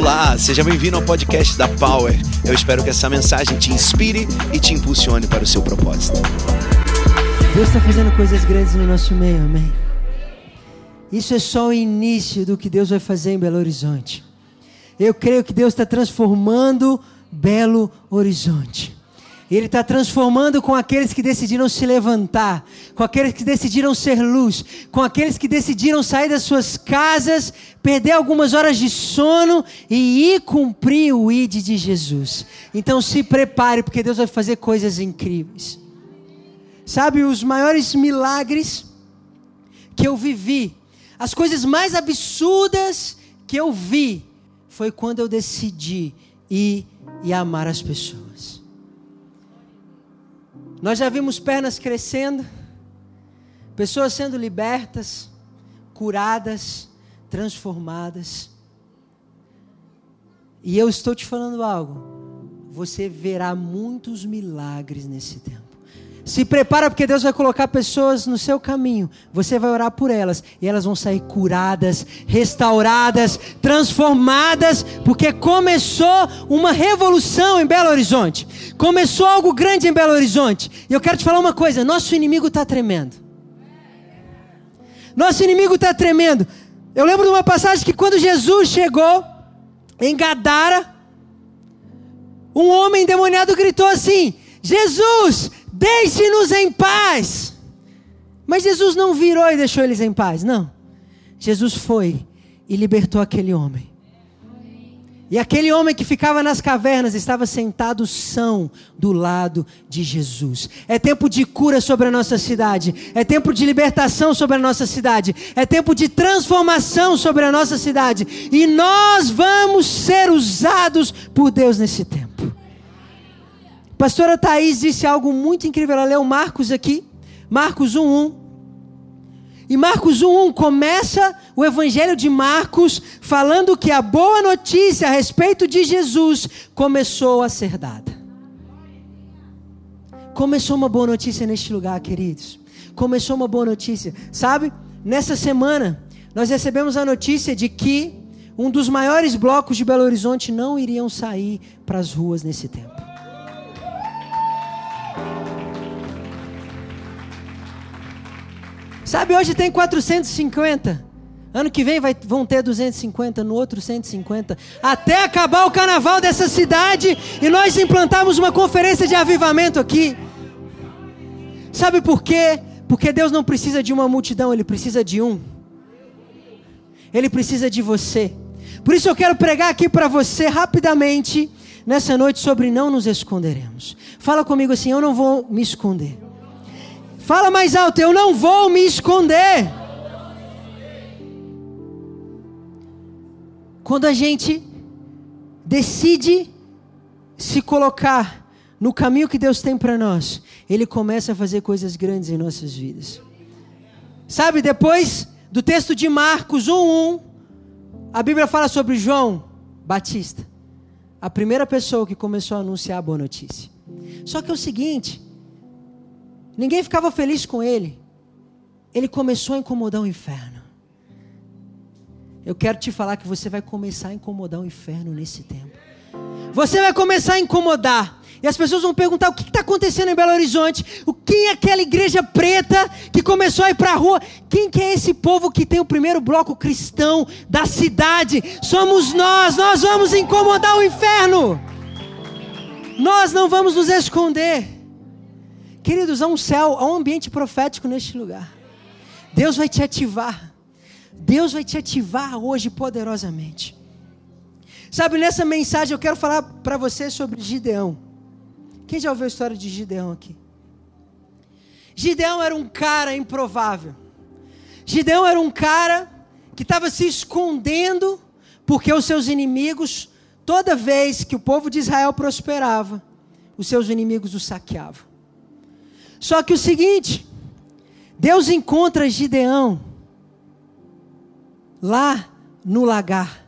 Olá, seja bem-vindo ao podcast da Power. Eu espero que essa mensagem te inspire e te impulsione para o seu propósito. Deus está fazendo coisas grandes no nosso meio, amém. Isso é só o início do que Deus vai fazer em Belo Horizonte. Eu creio que Deus está transformando Belo Horizonte. Ele está transformando com aqueles que decidiram se levantar, com aqueles que decidiram ser luz, com aqueles que decidiram sair das suas casas, perder algumas horas de sono e ir cumprir o ID de Jesus. Então se prepare, porque Deus vai fazer coisas incríveis. Sabe, os maiores milagres que eu vivi, as coisas mais absurdas que eu vi, foi quando eu decidi ir e amar as pessoas. Nós já vimos pernas crescendo, pessoas sendo libertas, curadas, transformadas. E eu estou te falando algo. Você verá muitos milagres nesse tempo. Se prepara porque Deus vai colocar pessoas no seu caminho. Você vai orar por elas e elas vão sair curadas, restauradas, transformadas, porque começou uma revolução em Belo Horizonte. Começou algo grande em Belo Horizonte. E eu quero te falar uma coisa: nosso inimigo está tremendo. Nosso inimigo está tremendo. Eu lembro de uma passagem que quando Jesus chegou em Gadara, um homem endemoniado gritou assim: Jesus, Deixe-nos em paz. Mas Jesus não virou e deixou eles em paz, não. Jesus foi e libertou aquele homem. E aquele homem que ficava nas cavernas estava sentado são do lado de Jesus. É tempo de cura sobre a nossa cidade. É tempo de libertação sobre a nossa cidade. É tempo de transformação sobre a nossa cidade. E nós vamos ser usados por Deus nesse tempo. Pastora Thaís disse algo muito incrível. Ela leu Marcos aqui, Marcos 1:1. E Marcos 1:1 começa o evangelho de Marcos falando que a boa notícia a respeito de Jesus começou a ser dada. Começou uma boa notícia neste lugar, queridos. Começou uma boa notícia. Sabe? Nessa semana nós recebemos a notícia de que um dos maiores blocos de Belo Horizonte não iriam sair para as ruas nesse tempo. Sabe, hoje tem 450. Ano que vem vai, vão ter 250, no outro 150. Até acabar o carnaval dessa cidade e nós implantarmos uma conferência de avivamento aqui. Sabe por quê? Porque Deus não precisa de uma multidão, Ele precisa de um. Ele precisa de você. Por isso eu quero pregar aqui para você rapidamente nessa noite sobre não nos esconderemos. Fala comigo assim: eu não vou me esconder. Fala mais alto, eu não vou me esconder. Quando a gente decide se colocar no caminho que Deus tem para nós, Ele começa a fazer coisas grandes em nossas vidas. Sabe, depois do texto de Marcos 1:1, a Bíblia fala sobre João Batista, a primeira pessoa que começou a anunciar a boa notícia. Só que é o seguinte, Ninguém ficava feliz com ele. Ele começou a incomodar o inferno. Eu quero te falar que você vai começar a incomodar o inferno nesse tempo. Você vai começar a incomodar. E as pessoas vão perguntar o que está acontecendo em Belo Horizonte. O quem é aquela igreja preta que começou a ir para a rua? Quem que é esse povo que tem o primeiro bloco cristão da cidade? Somos nós. Nós vamos incomodar o inferno. Nós não vamos nos esconder. Queridos, há um céu, há um ambiente profético neste lugar. Deus vai te ativar. Deus vai te ativar hoje poderosamente. Sabe, nessa mensagem eu quero falar para você sobre Gideão. Quem já ouviu a história de Gideão aqui? Gideão era um cara improvável. Gideão era um cara que estava se escondendo porque os seus inimigos, toda vez que o povo de Israel prosperava, os seus inimigos o saqueavam. Só que o seguinte, Deus encontra Gideão lá no lagar.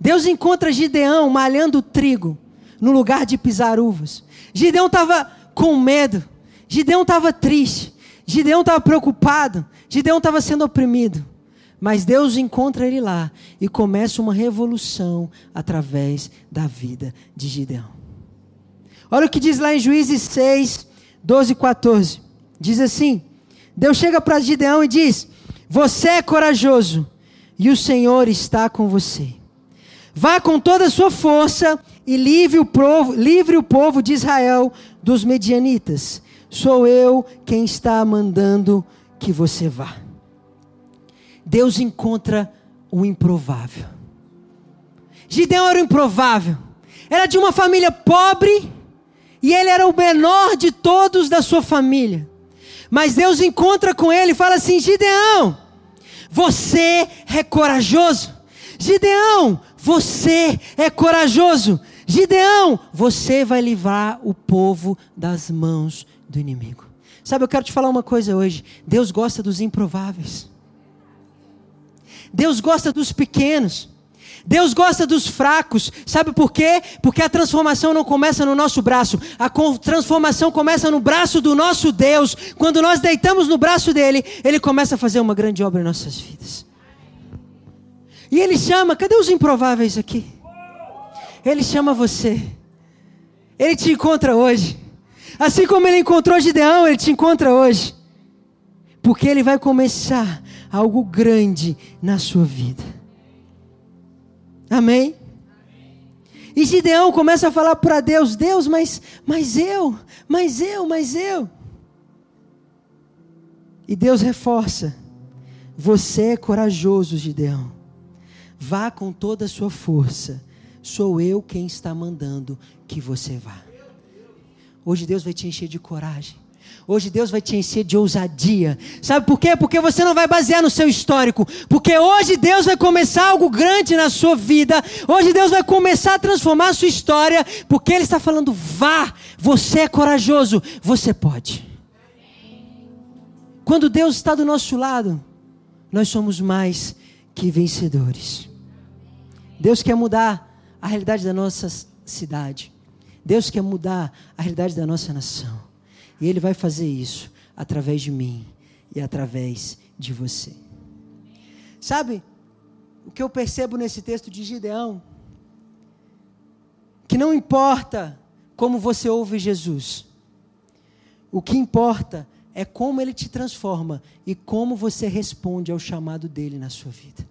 Deus encontra Gideão malhando trigo no lugar de pisar uvas. Gideão estava com medo. Gideão estava triste. Gideão estava preocupado. Gideão estava sendo oprimido. Mas Deus encontra ele lá e começa uma revolução através da vida de Gideão. Olha o que diz lá em Juízes 6, 12 e 14. Diz assim: Deus chega para Gideão e diz: Você é corajoso e o Senhor está com você. Vá com toda a sua força e livre o povo, livre o povo de Israel dos medianitas. Sou eu quem está mandando que você vá. Deus encontra o improvável. Gideão era o improvável. Era de uma família pobre e ele era o menor de todos da sua família. Mas Deus encontra com ele e fala assim: Gideão, você é corajoso. Gideão, você é corajoso. Gideão, você vai livrar o povo das mãos do inimigo. Sabe, eu quero te falar uma coisa hoje. Deus gosta dos improváveis. Deus gosta dos pequenos. Deus gosta dos fracos. Sabe por quê? Porque a transformação não começa no nosso braço. A transformação começa no braço do nosso Deus. Quando nós deitamos no braço dele, ele começa a fazer uma grande obra em nossas vidas. E ele chama, cadê os improváveis aqui? Ele chama você. Ele te encontra hoje. Assim como ele encontrou Gideão, ele te encontra hoje. Porque ele vai começar algo grande na sua vida. Amém? E Gideão começa a falar para Deus: Deus, mas, mas eu, mas eu, mas eu. E Deus reforça: Você é corajoso, Gideão. Vá com toda a sua força. Sou eu quem está mandando que você vá. Hoje Deus vai te encher de coragem. Hoje Deus vai te encher de ousadia. Sabe por quê? Porque você não vai basear no seu histórico. Porque hoje Deus vai começar algo grande na sua vida. Hoje Deus vai começar a transformar a sua história. Porque Ele está falando: vá, você é corajoso, você pode. Quando Deus está do nosso lado, nós somos mais que vencedores. Deus quer mudar a realidade da nossa cidade. Deus quer mudar a realidade da nossa nação. E Ele vai fazer isso através de mim e através de você. Sabe o que eu percebo nesse texto de Gideão? Que não importa como você ouve Jesus, o que importa é como ele te transforma e como você responde ao chamado dele na sua vida.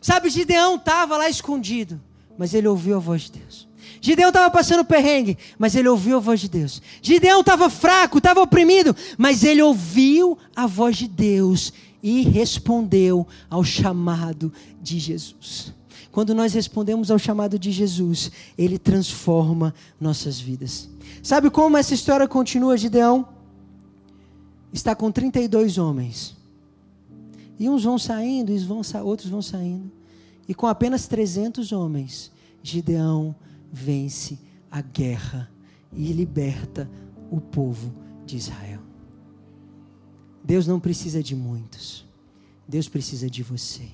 Sabe, Gideão estava lá escondido, mas ele ouviu a voz de Deus. Gideão estava passando perrengue, mas ele ouviu a voz de Deus. Gideão estava fraco, estava oprimido, mas ele ouviu a voz de Deus e respondeu ao chamado de Jesus. Quando nós respondemos ao chamado de Jesus, ele transforma nossas vidas. Sabe como essa história continua, Gideão? Está com 32 homens. E uns vão saindo, e outros vão saindo. E com apenas 300 homens, Gideão vence a guerra e liberta o povo de Israel. Deus não precisa de muitos, Deus precisa de você.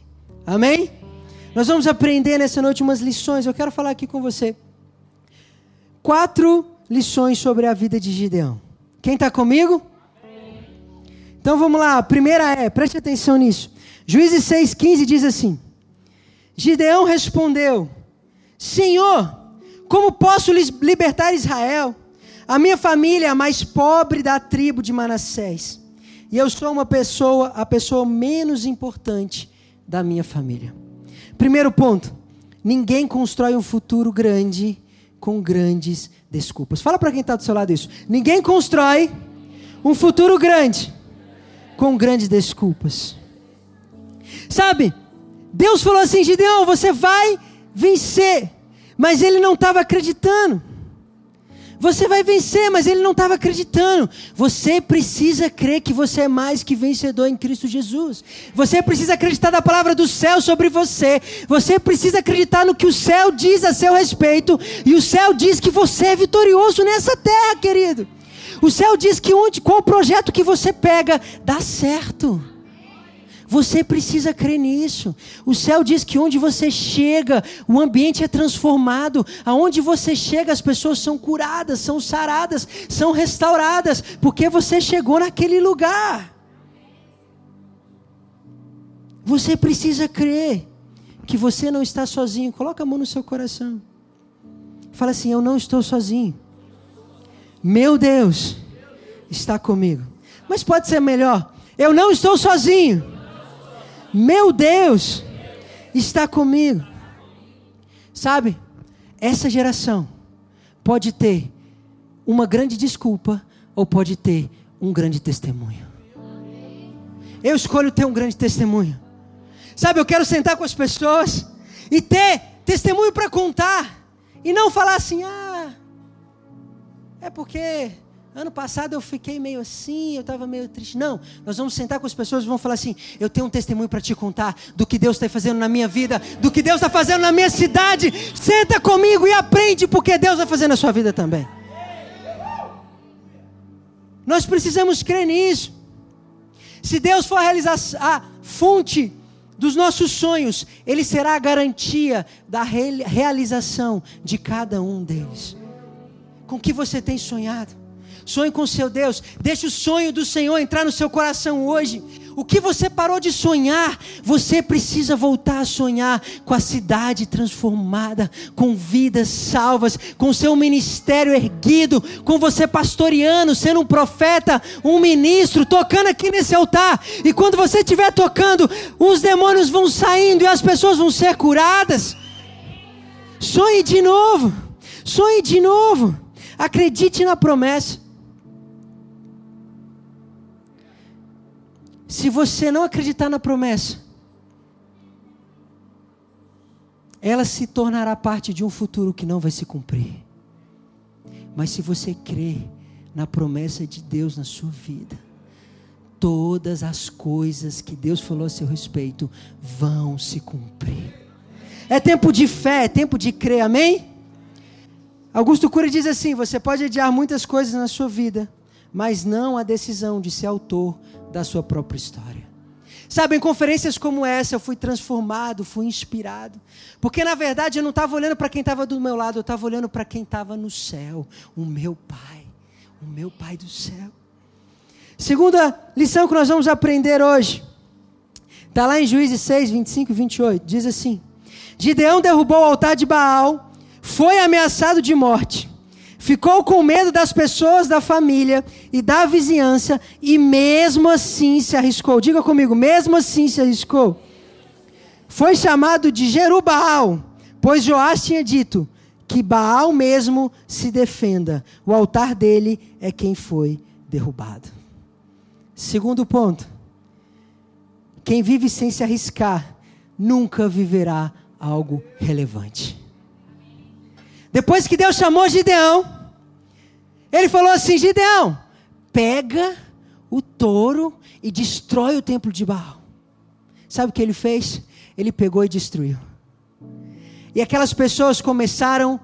Amém? Nós vamos aprender nessa noite umas lições. Eu quero falar aqui com você. Quatro lições sobre a vida de Gideão. Quem está comigo? Então vamos lá. A primeira é, preste atenção nisso. Juízes 6,15 diz assim: Gideão respondeu: Senhor, como posso libertar Israel? A minha família é a mais pobre da tribo de Manassés. E eu sou uma pessoa, a pessoa menos importante da minha família. Primeiro ponto: ninguém constrói um futuro grande com grandes desculpas. Fala para quem está do seu lado isso. Ninguém constrói um futuro grande com grandes desculpas. Sabe? Deus falou assim: Gideão, você vai vencer. Mas ele não estava acreditando. Você vai vencer, mas ele não estava acreditando. Você precisa crer que você é mais que vencedor em Cristo Jesus. Você precisa acreditar na palavra do céu sobre você. Você precisa acreditar no que o céu diz a seu respeito. E o céu diz que você é vitorioso nessa terra, querido. O céu diz que onde, qual projeto que você pega, dá certo. Você precisa crer nisso. O céu diz que onde você chega, o ambiente é transformado. Aonde você chega, as pessoas são curadas, são saradas, são restauradas, porque você chegou naquele lugar. Você precisa crer que você não está sozinho. Coloca a mão no seu coração. Fala assim: Eu não estou sozinho. Meu Deus está comigo. Mas pode ser melhor. Eu não estou sozinho. Meu Deus está comigo. Sabe? Essa geração pode ter uma grande desculpa ou pode ter um grande testemunho. Eu escolho ter um grande testemunho. Sabe, eu quero sentar com as pessoas e ter testemunho para contar. E não falar assim, ah, é porque ano passado eu fiquei meio assim, eu estava meio triste. Não, nós vamos sentar com as pessoas e vamos falar assim: eu tenho um testemunho para te contar do que Deus está fazendo na minha vida, do que Deus está fazendo na minha cidade. Senta comigo e aprende, porque Deus vai fazer na sua vida também. Nós precisamos crer nisso. Se Deus for a, a fonte dos nossos sonhos, Ele será a garantia da realização de cada um deles. Com que você tem sonhado? Sonhe com seu Deus. Deixe o sonho do Senhor entrar no seu coração hoje. O que você parou de sonhar, você precisa voltar a sonhar com a cidade transformada, com vidas salvas, com seu ministério erguido, com você pastoreando, sendo um profeta, um ministro, tocando aqui nesse altar. E quando você estiver tocando, os demônios vão saindo e as pessoas vão ser curadas. Sonhe de novo. Sonhe de novo. Acredite na promessa. Se você não acreditar na promessa, ela se tornará parte de um futuro que não vai se cumprir. Mas se você crer na promessa de Deus na sua vida, todas as coisas que Deus falou a seu respeito vão se cumprir. É tempo de fé, é tempo de crer, amém? Augusto Cury diz assim: você pode adiar muitas coisas na sua vida, mas não a decisão de ser autor da sua própria história. Sabe, em conferências como essa eu fui transformado, fui inspirado. Porque na verdade eu não estava olhando para quem estava do meu lado, eu estava olhando para quem estava no céu, o meu Pai, o meu Pai do céu. Segunda lição que nós vamos aprender hoje, está lá em Juízes 6, 25 e 28, diz assim: Gideão derrubou o altar de Baal, foi ameaçado de morte. Ficou com medo das pessoas da família e da vizinhança e mesmo assim se arriscou. Diga comigo, mesmo assim se arriscou. Foi chamado de Jerubaal, pois Joás tinha dito que Baal mesmo se defenda. O altar dele é quem foi derrubado. Segundo ponto. Quem vive sem se arriscar nunca viverá algo relevante. Depois que Deus chamou Gideão, ele falou assim: Gideão, pega o touro e destrói o templo de Baal. Sabe o que ele fez? Ele pegou e destruiu. E aquelas pessoas começaram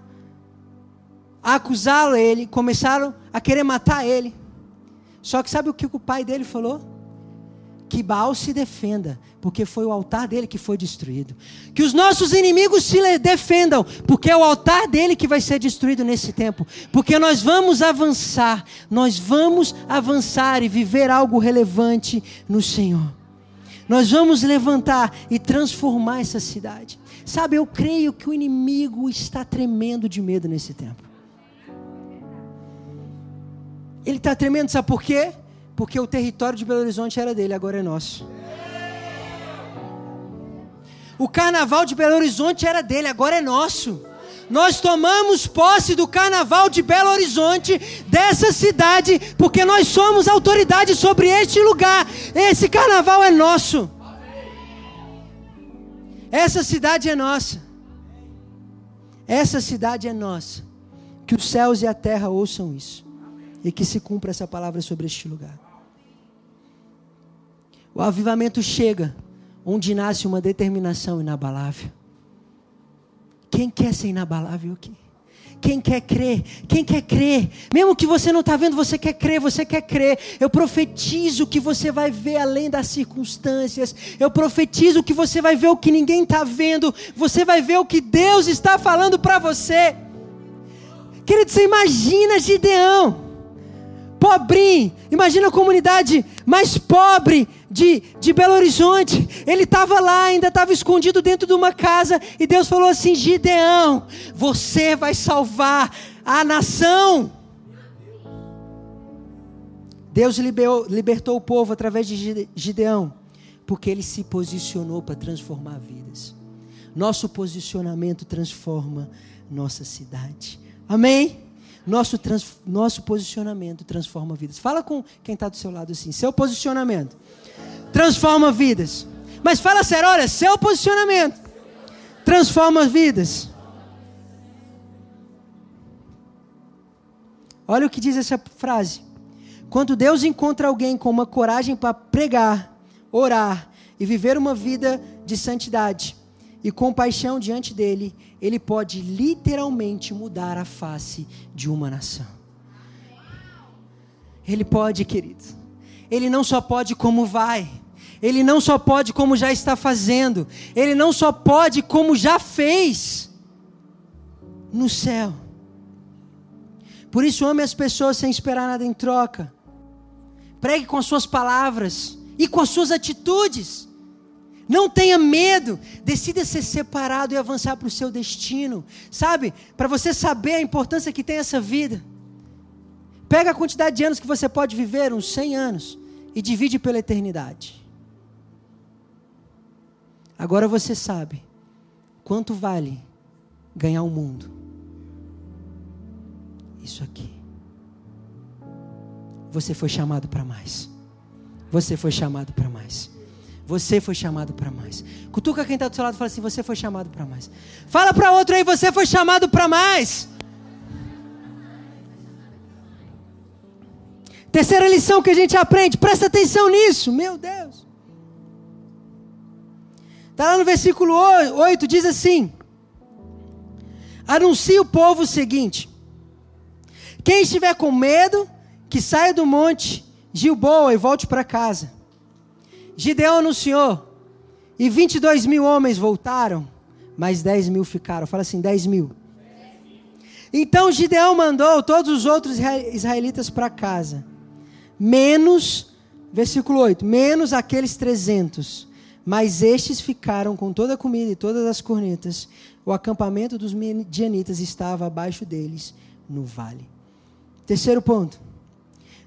a acusá-lo, ele, começaram a querer matar ele. Só que sabe o que o pai dele falou? Que Baal se defenda, porque foi o altar dele que foi destruído. Que os nossos inimigos se defendam, porque é o altar dele que vai ser destruído nesse tempo. Porque nós vamos avançar, nós vamos avançar e viver algo relevante no Senhor. Nós vamos levantar e transformar essa cidade. Sabe, eu creio que o inimigo está tremendo de medo nesse tempo. Ele está tremendo, sabe por quê? Porque o território de Belo Horizonte era dele, agora é nosso. O carnaval de Belo Horizonte era dele, agora é nosso. Nós tomamos posse do carnaval de Belo Horizonte, dessa cidade, porque nós somos autoridade sobre este lugar. Esse carnaval é nosso. Essa cidade é nossa. Essa cidade é nossa. Que os céus e a terra ouçam isso. E que se cumpra essa palavra sobre este lugar. O avivamento chega onde nasce uma determinação inabalável. Quem quer ser inabalável aqui? Quem quer crer? Quem quer crer? Mesmo que você não está vendo, você quer crer, você quer crer. Eu profetizo que você vai ver além das circunstâncias. Eu profetizo que você vai ver o que ninguém está vendo. Você vai ver o que Deus está falando para você. Querido, você imagina Gideão pobrinho. Imagina a comunidade mais pobre de, de Belo Horizonte. Ele estava lá, ainda estava escondido dentro de uma casa. E Deus falou assim: Gideão, você vai salvar a nação. Deus liberou, libertou o povo através de Gideão, porque ele se posicionou para transformar vidas. Nosso posicionamento transforma nossa cidade. Amém? Nosso, trans, nosso posicionamento transforma vidas. Fala com quem está do seu lado assim: seu posicionamento transforma vidas. Mas fala sério, olha, seu posicionamento transforma vidas. Olha o que diz essa frase. Quando Deus encontra alguém com uma coragem para pregar, orar e viver uma vida de santidade e compaixão diante dele, ele pode literalmente mudar a face de uma nação. Ele pode, querido. Ele não só pode como vai. Ele não só pode como já está fazendo. Ele não só pode como já fez no céu. Por isso, ame as pessoas sem esperar nada em troca. Pregue com as suas palavras e com as suas atitudes. Não tenha medo, decida ser separado e avançar para o seu destino. Sabe? Para você saber a importância que tem essa vida. Pega a quantidade de anos que você pode viver, uns 100 anos, e divide pela eternidade. Agora você sabe quanto vale ganhar o mundo. Isso aqui. Você foi chamado para mais. Você foi chamado para mais. Você foi chamado para mais. Cutuca quem está do seu lado e fala assim: Você foi chamado para mais. Fala para outro aí: Você foi chamado para mais. Terceira lição que a gente aprende, presta atenção nisso, meu Deus. Está lá no versículo 8, diz assim: Anuncia o povo o seguinte: Quem estiver com medo, que saia do monte Gilboa e volte para casa. Gideão anunciou, e 22 mil homens voltaram, mas 10 mil ficaram. Fala assim: 10 mil. Então Gideão mandou todos os outros israelitas para casa, menos, versículo 8, menos aqueles 300. Mas estes ficaram com toda a comida e todas as cornetas. O acampamento dos midianitas estava abaixo deles, no vale. Terceiro ponto.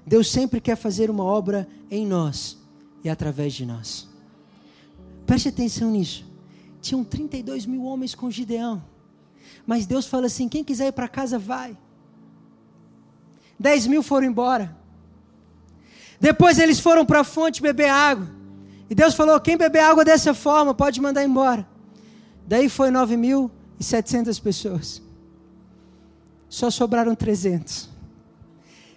Deus sempre quer fazer uma obra em nós e através de nós. Preste atenção nisso. Tinham 32 mil homens com Gideão. Mas Deus fala assim: quem quiser ir para casa, vai. 10 mil foram embora. Depois eles foram para a fonte beber água. E Deus falou: quem beber água dessa forma pode mandar embora. Daí foi 9.700 pessoas. Só sobraram 300.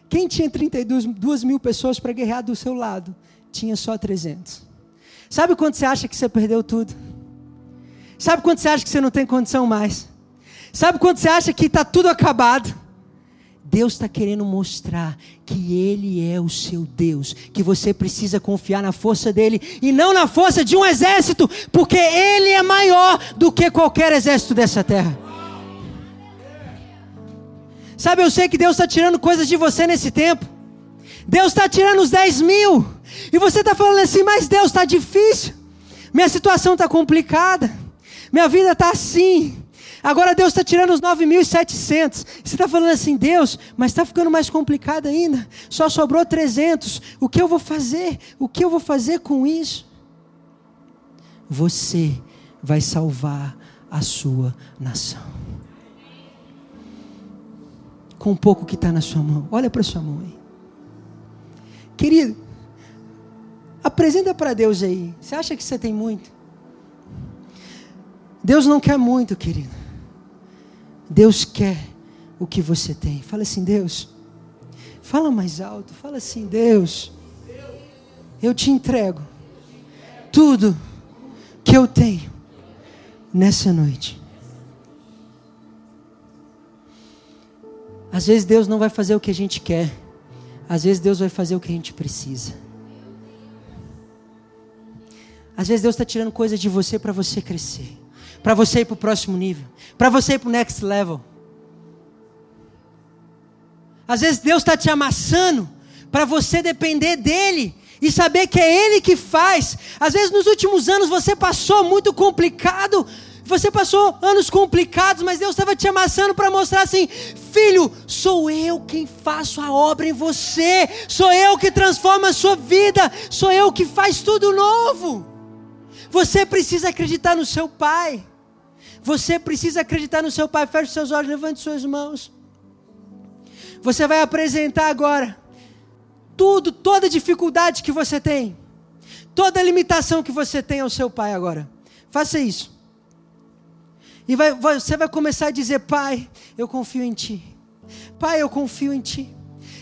Quem tinha 32 mil pessoas para guerrear do seu lado, tinha só 300. Sabe quando você acha que você perdeu tudo? Sabe quando você acha que você não tem condição mais? Sabe quando você acha que está tudo acabado? Deus está querendo mostrar que Ele é o seu Deus, que você precisa confiar na força dele e não na força de um exército, porque Ele é maior do que qualquer exército dessa terra. Sabe, eu sei que Deus está tirando coisas de você nesse tempo. Deus está tirando os 10 mil. E você está falando assim, mas Deus está difícil. Minha situação está complicada. Minha vida está assim. Agora Deus está tirando os 9.700. Você está falando assim, Deus, mas está ficando mais complicado ainda. Só sobrou 300. O que eu vou fazer? O que eu vou fazer com isso? Você vai salvar a sua nação com o pouco que está na sua mão. Olha para sua mão aí. Querido, apresenta para Deus aí. Você acha que você tem muito? Deus não quer muito, querido. Deus quer o que você tem. Fala assim, Deus. Fala mais alto. Fala assim, Deus. Eu te entrego tudo que eu tenho nessa noite. Às vezes Deus não vai fazer o que a gente quer. Às vezes Deus vai fazer o que a gente precisa. Às vezes Deus está tirando coisas de você para você crescer, para você ir para o próximo nível, para você ir para o next level. Às vezes Deus está te amassando para você depender dele e saber que é ele que faz. Às vezes nos últimos anos você passou muito complicado, você passou anos complicados, mas Deus estava te amassando para mostrar assim: filho, sou eu quem faço a obra em você, sou eu que transforma a sua vida, sou eu que faz tudo novo. Você precisa acreditar no seu pai. Você precisa acreditar no seu pai. Feche seus olhos, levante suas mãos. Você vai apresentar agora tudo, toda dificuldade que você tem, toda limitação que você tem ao seu pai agora. Faça isso. E vai, você vai começar a dizer: Pai, eu confio em Ti. Pai, eu confio em Ti.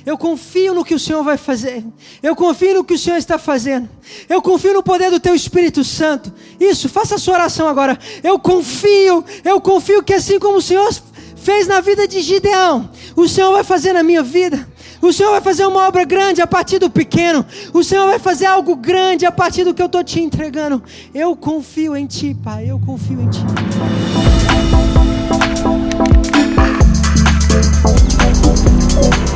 Eu confio no que o Senhor vai fazer. Eu confio no que o Senhor está fazendo. Eu confio no poder do teu Espírito Santo. Isso, faça a sua oração agora. Eu confio, eu confio que assim como o Senhor fez na vida de Gideão, o Senhor vai fazer na minha vida. O Senhor vai fazer uma obra grande a partir do pequeno. O Senhor vai fazer algo grande a partir do que eu estou te entregando. Eu confio em Ti, Pai. Eu confio em Ti. Pai.